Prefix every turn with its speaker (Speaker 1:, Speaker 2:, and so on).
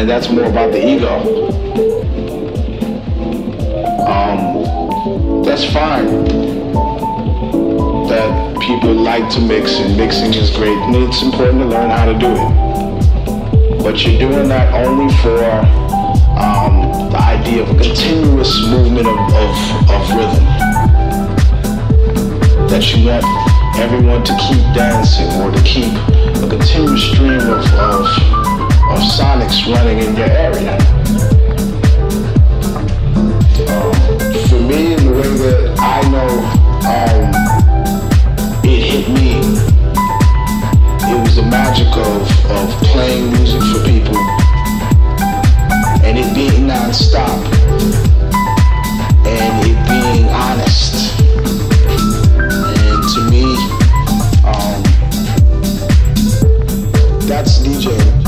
Speaker 1: and that's more about the ego. Um, that's fine that people like to mix and mixing is great and it's important to learn how to do it. But you're doing that only for um, the idea of a continuous movement of, of, of rhythm. That you want everyone to keep dancing or to keep a continuous stream of, of, of sonics running in your area. Um, for me, the way that I know um, it hit me, it was the magic of, of playing music for people and it being non-stop and it being honest. And to me, um, that's DJing.